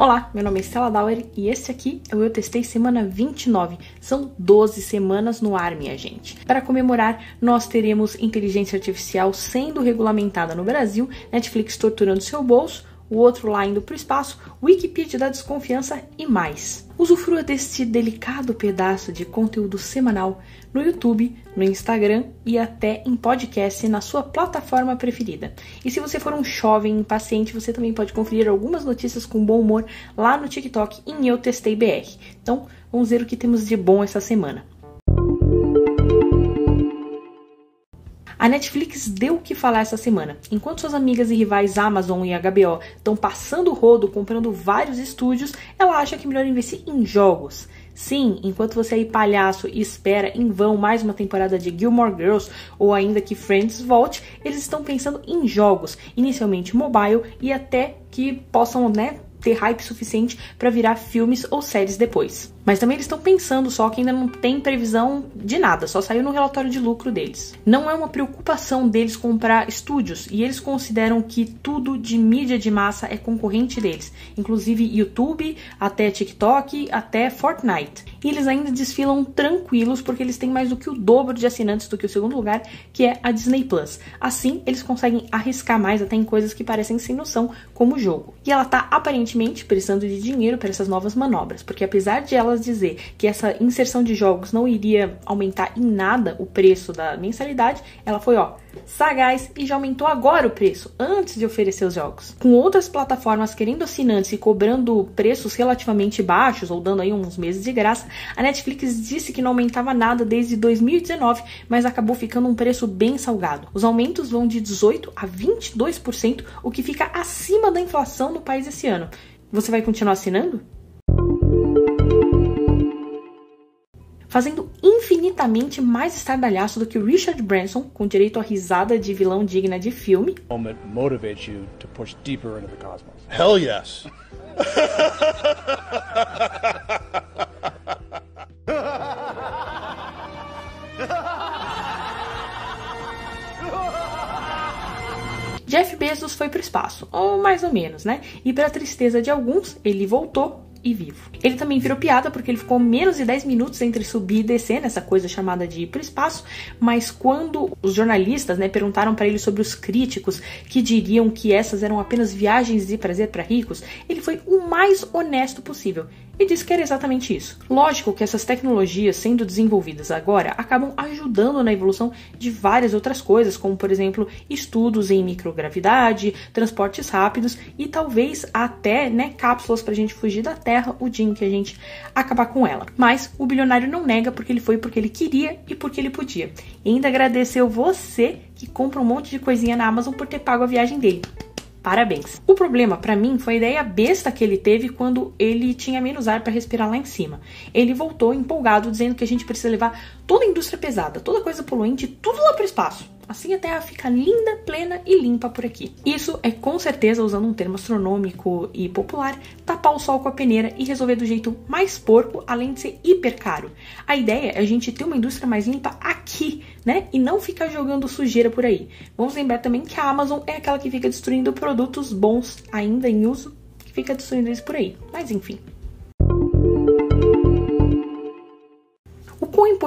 Olá, meu nome é Stella Dauer e esse aqui é o Eu Testei Semana 29. São 12 semanas no ar, minha gente. Para comemorar, nós teremos inteligência artificial sendo regulamentada no Brasil, Netflix torturando seu bolso, o outro lá indo para o espaço, Wikipedia da desconfiança e mais. Usufrua deste delicado pedaço de conteúdo semanal no YouTube, no Instagram e até em podcast na sua plataforma preferida. E se você for um jovem impaciente, você também pode conferir algumas notícias com bom humor lá no TikTok em Eu Testei BR. Então, vamos ver o que temos de bom essa semana. A Netflix deu o que falar essa semana. Enquanto suas amigas e rivais Amazon e HBO estão passando o rodo comprando vários estúdios, ela acha que é melhor investir em jogos. Sim, enquanto você aí palhaço e espera em vão mais uma temporada de Gilmore Girls ou ainda que Friends volte, eles estão pensando em jogos, inicialmente mobile e até que possam, né, ter hype suficiente para virar filmes ou séries depois. Mas também eles estão pensando só que ainda não tem previsão de nada, só saiu no relatório de lucro deles. Não é uma preocupação deles comprar estúdios e eles consideram que tudo de mídia de massa é concorrente deles, inclusive YouTube, até TikTok, até Fortnite. E eles ainda desfilam tranquilos porque eles têm mais do que o dobro de assinantes do que o segundo lugar, que é a Disney Plus. Assim, eles conseguem arriscar mais até em coisas que parecem sem noção, como o jogo. E ela tá aparentemente precisando de dinheiro para essas novas manobras, porque apesar de elas dizer que essa inserção de jogos não iria aumentar em nada o preço da mensalidade, ela foi, ó, sagaz e já aumentou agora o preço, antes de oferecer os jogos. Com outras plataformas querendo assinantes e cobrando preços relativamente baixos, ou dando aí uns meses de graça, a Netflix disse que não aumentava nada desde 2019, mas acabou ficando um preço bem salgado. Os aumentos vão de 18% a 22%, o que fica acima da inflação no país esse ano. Você vai continuar assinando? Fazendo infinitamente mais estardalhaço do que Richard Branson, com direito a risada de vilão digna de filme. motivates you to push deeper into the cosmos. Hell yes. Jeff Bezos foi para o espaço, ou mais ou menos, né? E para tristeza de alguns, ele voltou e vivo. Ele também virou piada porque ele ficou menos de 10 minutos entre subir e descer nessa coisa chamada de ir para o espaço, mas quando os jornalistas né, perguntaram para ele sobre os críticos que diriam que essas eram apenas viagens de prazer para ricos, ele foi o mais honesto possível e disse que era exatamente isso. Lógico que essas tecnologias sendo desenvolvidas agora acabam ajudando na evolução de várias outras coisas, como por exemplo estudos em microgravidade, transportes rápidos e talvez até né, cápsulas para a gente fugir da Terra o dia em que a gente acabar com ela. Mas o bilionário não nega porque ele foi porque ele queria e porque ele podia. E ainda agradeceu você que compra um monte de coisinha na Amazon por ter pago a viagem dele. Parabéns. O problema para mim foi a ideia besta que ele teve quando ele tinha menos ar para respirar lá em cima. Ele voltou empolgado dizendo que a gente precisa levar toda a indústria pesada, toda coisa poluente, tudo lá para o espaço. Assim a Terra fica linda, plena e limpa por aqui. Isso é com certeza, usando um termo astronômico e popular, tapar o sol com a peneira e resolver do jeito mais porco, além de ser hiper caro. A ideia é a gente ter uma indústria mais limpa aqui, né? E não ficar jogando sujeira por aí. Vamos lembrar também que a Amazon é aquela que fica destruindo produtos bons ainda em uso, que fica destruindo eles por aí. Mas enfim.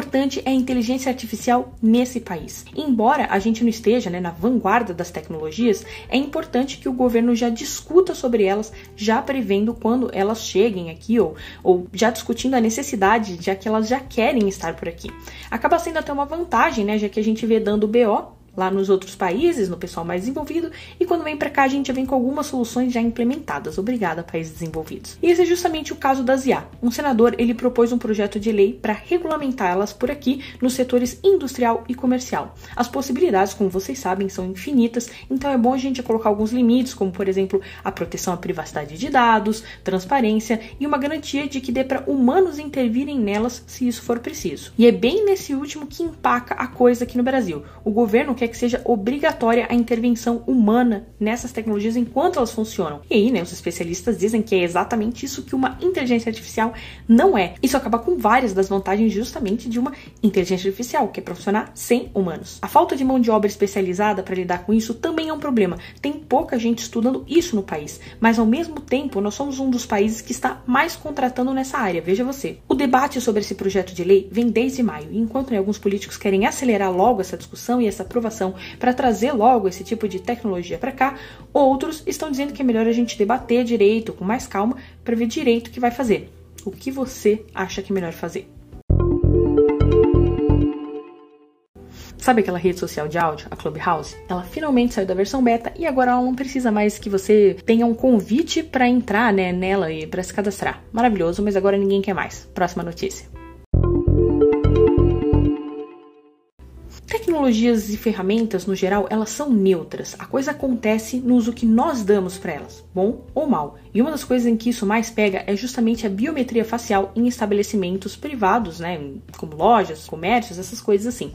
Importante é a inteligência artificial nesse país. Embora a gente não esteja né, na vanguarda das tecnologias, é importante que o governo já discuta sobre elas, já prevendo quando elas cheguem aqui ou, ou já discutindo a necessidade, já que elas já querem estar por aqui. Acaba sendo até uma vantagem, né, já que a gente vê dando BO lá nos outros países, no pessoal mais desenvolvido, e quando vem para cá a gente já vem com algumas soluções já implementadas. Obrigada, países desenvolvidos. E esse é justamente o caso das IA. Um senador, ele propôs um projeto de lei para regulamentá-las por aqui nos setores industrial e comercial. As possibilidades, como vocês sabem, são infinitas, então é bom a gente colocar alguns limites, como por exemplo, a proteção à privacidade de dados, transparência e uma garantia de que dê para humanos intervirem nelas se isso for preciso. E é bem nesse último que empaca a coisa aqui no Brasil. O governo quer que seja obrigatória a intervenção humana nessas tecnologias enquanto elas funcionam. E aí, né, os especialistas dizem que é exatamente isso que uma inteligência artificial não é. Isso acaba com várias das vantagens justamente de uma inteligência artificial, que é para funcionar sem humanos. A falta de mão de obra especializada para lidar com isso também é um problema. Tem pouca gente estudando isso no país, mas ao mesmo tempo nós somos um dos países que está mais contratando nessa área, veja você. O debate sobre esse projeto de lei vem desde maio, e enquanto né, alguns políticos querem acelerar logo essa discussão e essa aprovação para trazer logo esse tipo de tecnologia para cá, outros estão dizendo que é melhor a gente debater direito, com mais calma, para ver direito o que vai fazer. O que você acha que é melhor fazer? Sabe aquela rede social de áudio, a Clubhouse? Ela finalmente saiu da versão beta e agora ela não precisa mais que você tenha um convite para entrar né, nela e para se cadastrar. Maravilhoso, mas agora ninguém quer mais. Próxima notícia. Tecnologias e ferramentas, no geral, elas são neutras. A coisa acontece no uso que nós damos para elas, bom ou mal. E uma das coisas em que isso mais pega é justamente a biometria facial em estabelecimentos privados, né, como lojas, comércios, essas coisas assim.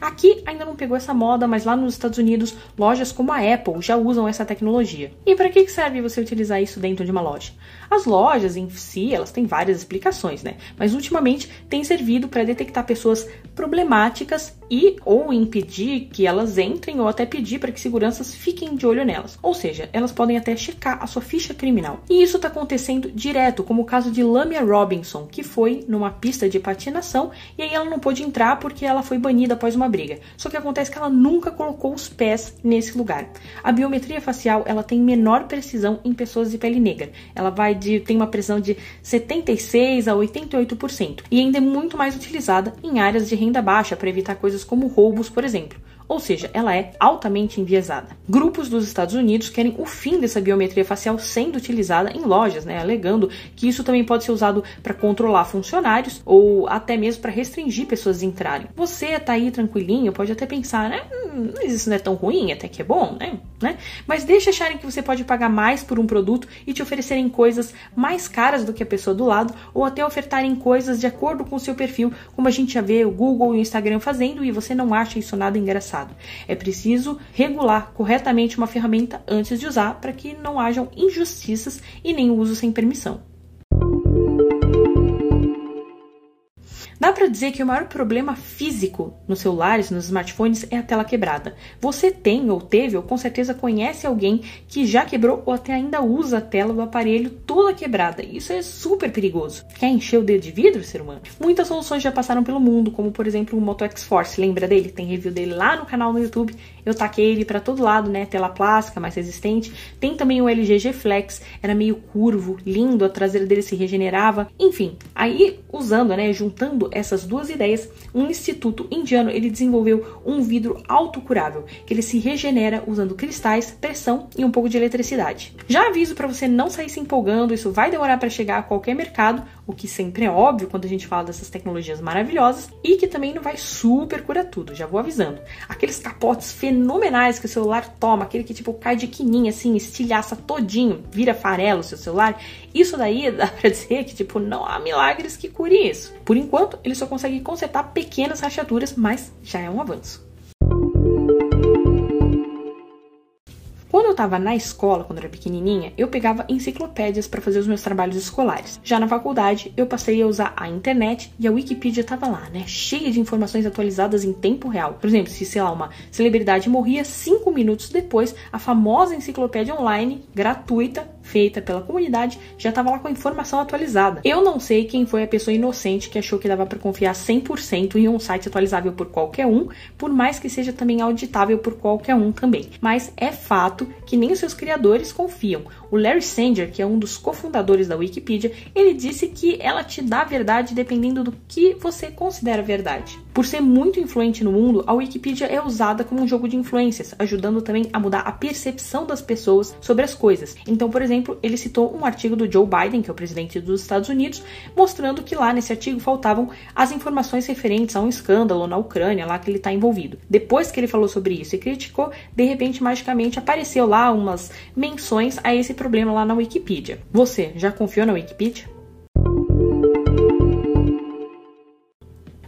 Aqui ainda não pegou essa moda, mas lá nos Estados Unidos, lojas como a Apple já usam essa tecnologia. E para que serve você utilizar isso dentro de uma loja? As lojas em si, elas têm várias explicações, né? Mas ultimamente tem servido para detectar pessoas problemáticas e ou impedir que elas entrem ou até pedir para que seguranças fiquem de olho nelas. Ou seja, elas podem até checar a sua ficha criminal. E isso está acontecendo direto, como o caso de Lamia Robinson, que foi numa pista de patinação e aí ela não pôde entrar porque ela foi banida após uma briga. Só que acontece que ela nunca colocou os pés nesse lugar. A biometria facial, ela tem menor precisão em pessoas de pele negra. Ela vai de tem uma precisão de 76 a 88% e ainda é muito mais utilizada em áreas de renda baixa para evitar coisas como roubos, por exemplo ou seja, ela é altamente enviesada. Grupos dos Estados Unidos querem o fim dessa biometria facial sendo utilizada em lojas, né, alegando que isso também pode ser usado para controlar funcionários ou até mesmo para restringir pessoas entrarem. Você tá aí tranquilinho, pode até pensar, né, hum, mas isso não é tão ruim, até que é bom, né? né? Mas deixa acharem que você pode pagar mais por um produto e te oferecerem coisas mais caras do que a pessoa do lado ou até ofertarem coisas de acordo com o seu perfil, como a gente já vê o Google e o Instagram fazendo e você não acha isso nada engraçado passado. É preciso regular corretamente uma ferramenta antes de usar para que não hajam injustiças e nem uso sem permissão. Dá para dizer que o maior problema físico nos celulares, nos smartphones, é a tela quebrada. Você tem ou teve ou com certeza conhece alguém que já quebrou ou até ainda usa a tela do aparelho toda quebrada. Isso é super perigoso. Quer encher o dedo de vidro, ser humano? Muitas soluções já passaram pelo mundo, como por exemplo o Moto X-Force. Lembra dele? Tem review dele lá no canal no YouTube. Eu taquei ele para todo lado, né? Tela plástica, mais resistente. Tem também o LG G Flex, era meio curvo, lindo, a traseira dele se regenerava. Enfim, aí usando, né, juntando essas duas ideias, um instituto indiano ele desenvolveu um vidro autocurável, que ele se regenera usando cristais, pressão e um pouco de eletricidade. Já aviso para você não sair se empolgando, isso vai demorar para chegar a qualquer mercado, o que sempre é óbvio quando a gente fala dessas tecnologias maravilhosas, e que também não vai super curar tudo, já vou avisando. Aqueles capotes fenomenais que o celular toma, aquele que tipo cai de quininha assim, estilhaça todinho, vira farelo o seu celular, isso daí dá pra dizer que tipo não há milagres que cure isso. Por enquanto, ele só consegue consertar pequenas rachaduras, mas já é um avanço. Estava na escola, quando era pequenininha, eu pegava enciclopédias para fazer os meus trabalhos escolares. Já na faculdade, eu passei a usar a internet e a Wikipedia estava lá, né, cheia de informações atualizadas em tempo real. Por exemplo, se sei lá uma celebridade morria cinco minutos depois, a famosa enciclopédia online gratuita feita pela comunidade já estava lá com a informação atualizada. Eu não sei quem foi a pessoa inocente que achou que dava para confiar 100% em um site atualizável por qualquer um, por mais que seja também auditável por qualquer um também. Mas é fato que nem os seus criadores confiam. O Larry Sanger, que é um dos cofundadores da Wikipedia, ele disse que ela te dá verdade dependendo do que você considera verdade. Por ser muito influente no mundo, a Wikipedia é usada como um jogo de influências, ajudando também a mudar a percepção das pessoas sobre as coisas. Então, por exemplo, ele citou um artigo do Joe Biden, que é o presidente dos Estados Unidos, mostrando que lá nesse artigo faltavam as informações referentes a um escândalo na Ucrânia, lá que ele está envolvido. Depois que ele falou sobre isso e criticou, de repente, magicamente apareceu lá umas menções a esse problema lá na Wikipedia. Você já confiou na Wikipedia?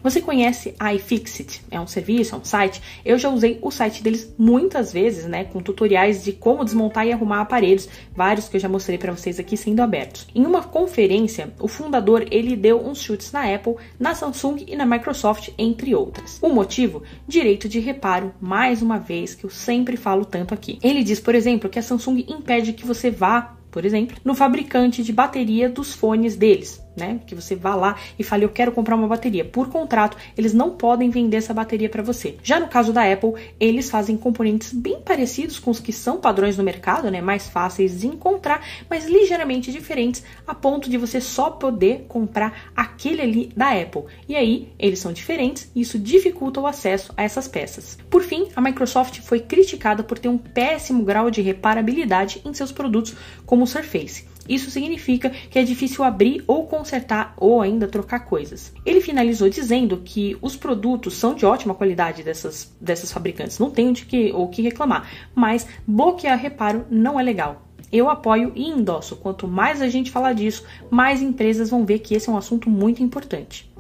Você conhece a iFixit? É um serviço, é um site. Eu já usei o site deles muitas vezes, né, com tutoriais de como desmontar e arrumar aparelhos, vários que eu já mostrei para vocês aqui sendo abertos. Em uma conferência, o fundador ele deu uns chutes na Apple, na Samsung e na Microsoft, entre outras. O motivo? Direito de reparo, mais uma vez que eu sempre falo tanto aqui. Ele diz, por exemplo, que a Samsung impede que você vá por exemplo, no fabricante de bateria dos fones deles né? Que você vá lá e fale, eu quero comprar uma bateria. Por contrato, eles não podem vender essa bateria para você. Já no caso da Apple, eles fazem componentes bem parecidos com os que são padrões no mercado, né? Mais fáceis de encontrar, mas ligeiramente diferentes, a ponto de você só poder comprar aquele ali da Apple. E aí, eles são diferentes e isso dificulta o acesso a essas peças. Por fim, a Microsoft foi criticada por ter um péssimo grau de reparabilidade em seus produtos, como o Surface. Isso significa que é difícil abrir ou consertar ou ainda trocar coisas. Ele finalizou dizendo que os produtos são de ótima qualidade dessas, dessas fabricantes, não tem o que, o que reclamar, mas bloquear reparo não é legal. Eu apoio e endosso. Quanto mais a gente falar disso, mais empresas vão ver que esse é um assunto muito importante.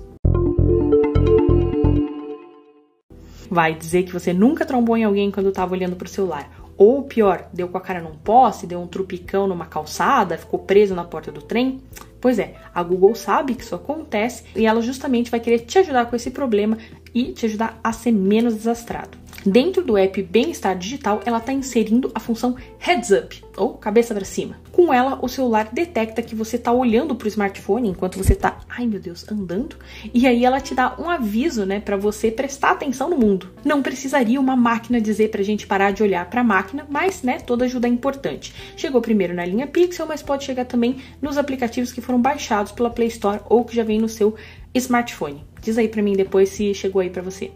Vai dizer que você nunca trombou em alguém quando estava olhando para o celular ou pior, deu com a cara num poste, deu um trupicão numa calçada, ficou preso na porta do trem. Pois é, a Google sabe que isso acontece e ela justamente vai querer te ajudar com esse problema e te ajudar a ser menos desastrado. Dentro do app Bem-Estar Digital, ela está inserindo a função Heads Up, ou cabeça para cima. Com ela, o celular detecta que você está olhando para o smartphone enquanto você está, ai meu Deus, andando, e aí ela te dá um aviso, né, para você prestar atenção no mundo. Não precisaria uma máquina dizer para a gente parar de olhar para a máquina, mas, né, toda ajuda é importante. Chegou primeiro na linha Pixel, mas pode chegar também nos aplicativos que foram baixados pela Play Store ou que já vem no seu smartphone. Diz aí para mim depois se chegou aí para você.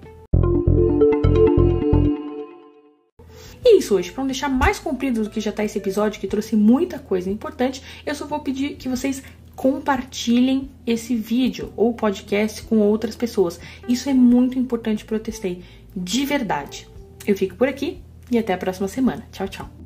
E é isso hoje, para não deixar mais comprido do que já está esse episódio, que trouxe muita coisa importante, eu só vou pedir que vocês compartilhem esse vídeo ou podcast com outras pessoas. Isso é muito importante para eu testei, de verdade. Eu fico por aqui e até a próxima semana. Tchau, tchau.